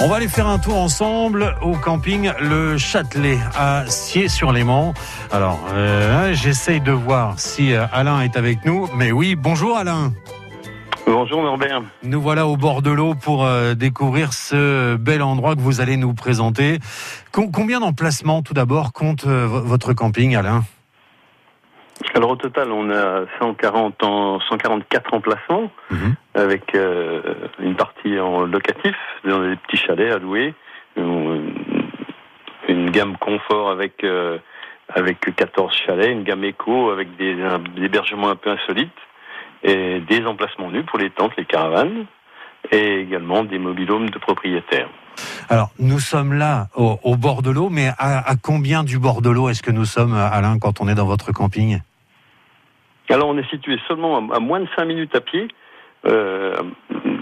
On va aller faire un tour ensemble au camping Le Châtelet à Sier-sur-Léman. Alors, euh, j'essaye de voir si euh, Alain est avec nous. Mais oui, bonjour Alain. Bonjour Norbert. Nous voilà au bord de l'eau pour euh, découvrir ce bel endroit que vous allez nous présenter. combien d'emplacements tout d'abord compte votre camping Alain? Alors au total, on a 140 en, 144 emplacements, mhm. Avec euh, une partie en locatif, dans des petits chalets à louer, une, gamme confort avec euh, avec 14 chalets, une gamme éco avec des, hébergements un peu insolites, et des emplacements nus pour les tentes, les caravanes, et également des mobilhomes de propriétaires. Alors, nous sommes là au, bord de l'eau, mais à, à, combien du bord de l'eau est-ce que nous sommes, Alain, quand on est dans votre camping? Alors on est situé seulement à, moins de 5 minutes à pied. Euh,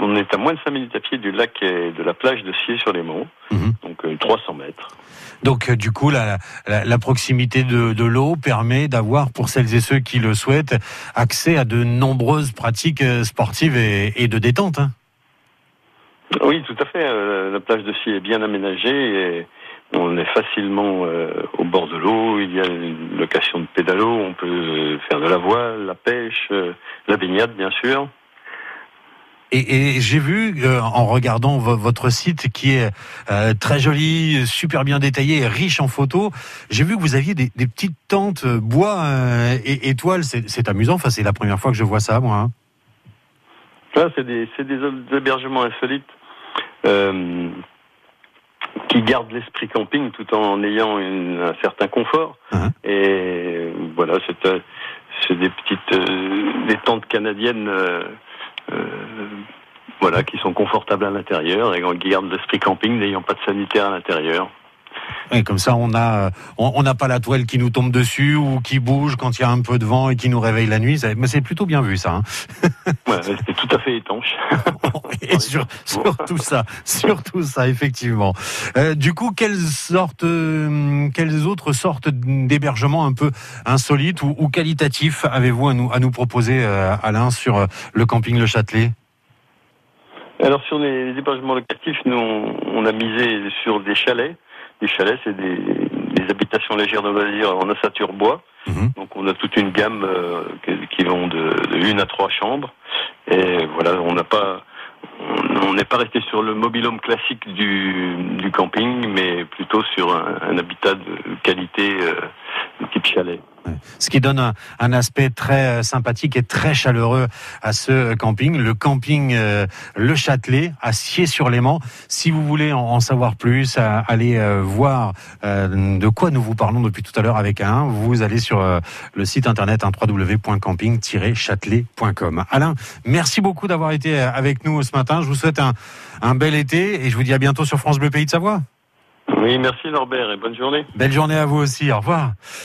on est à moins de 5 minutes à pied du lac et de la plage de Sier-sur-les-Monts, mhm. donc 300 euh, mètres. Donc euh, du coup, la, la, proximité de, de l'eau permet d'avoir, pour celles et ceux qui le souhaitent, accès à de nombreuses pratiques sportives et, et de détente. Hein. Oui, tout à fait. La plage de Sier est bien aménagée et on est facilement au bord de l'eau. Il y a une location de pédalo. On peut faire de la voile, la pêche, la baignade, bien sûr. Et, j'ai vu, euh, en regardant votre site qui est très joli, super bien détaillé riche en photos, j'ai vu que vous aviez des, petites tentes bois et étoiles. C'est amusant. Enfin, c'est la première fois que je vois ça, moi. Hein. C'est des, des, hébergements insolites qui garde l'esprit camping tout en ayant un certain confort. Uh-huh. Et voilà, c'est euh, des petites euh, des tentes canadiennes. Euh, voilà, qui sont confortables à l'intérieur et qui gardent l'esprit camping n'ayant pas de sanitaire à l'intérieur. Et comme ça, on a, on n'a pas la toile qui nous tombe dessus ou qui bouge quand il y a un peu de vent et qui nous réveille la nuit. Mais c'est plutôt bien vu, ça. Hein. ouais, c'est tout à fait étanche. et sur, tout ça, surtout ça, effectivement. Euh, du coup, quelles sortes, euh, quelles autres sortes d'hébergements un peu insolites ou, ou qualitatifs avez-vous à nous, à nous proposer, euh, Alain, sur le camping Le Châtelet? Alors sur les hébergements locatifs, nous on a misé sur des chalets les chalets, c'est des, habitations légères de loisirs en ossature bois. Mhm. Donc on a toute une gamme euh, qui, vont de, une à trois chambres. Et voilà, on n'a pas, on n'est pas resté sur le mobilhome classique du, du camping, mais plutôt sur un, habitat de qualité euh, de type chalet. Ce qui donne un, aspect très euh, sympathique et très chaleureux à ce camping, le camping euh, Le Châtelet à Sier-sur-Léman. Si vous voulez en, savoir plus, allez euh, voir de quoi nous vous parlons depuis tout à l'heure avec un. Vous allez sur le site internet hein, www.camping-châtelet.com. Alain, merci beaucoup d'avoir été avec nous ce matin. Je vous souhaite un, un bel été et je vous dis à bientôt sur France Bleu Pays de Savoie. Oui, merci Norbert et bonne journée. Belle journée à vous aussi. Au revoir.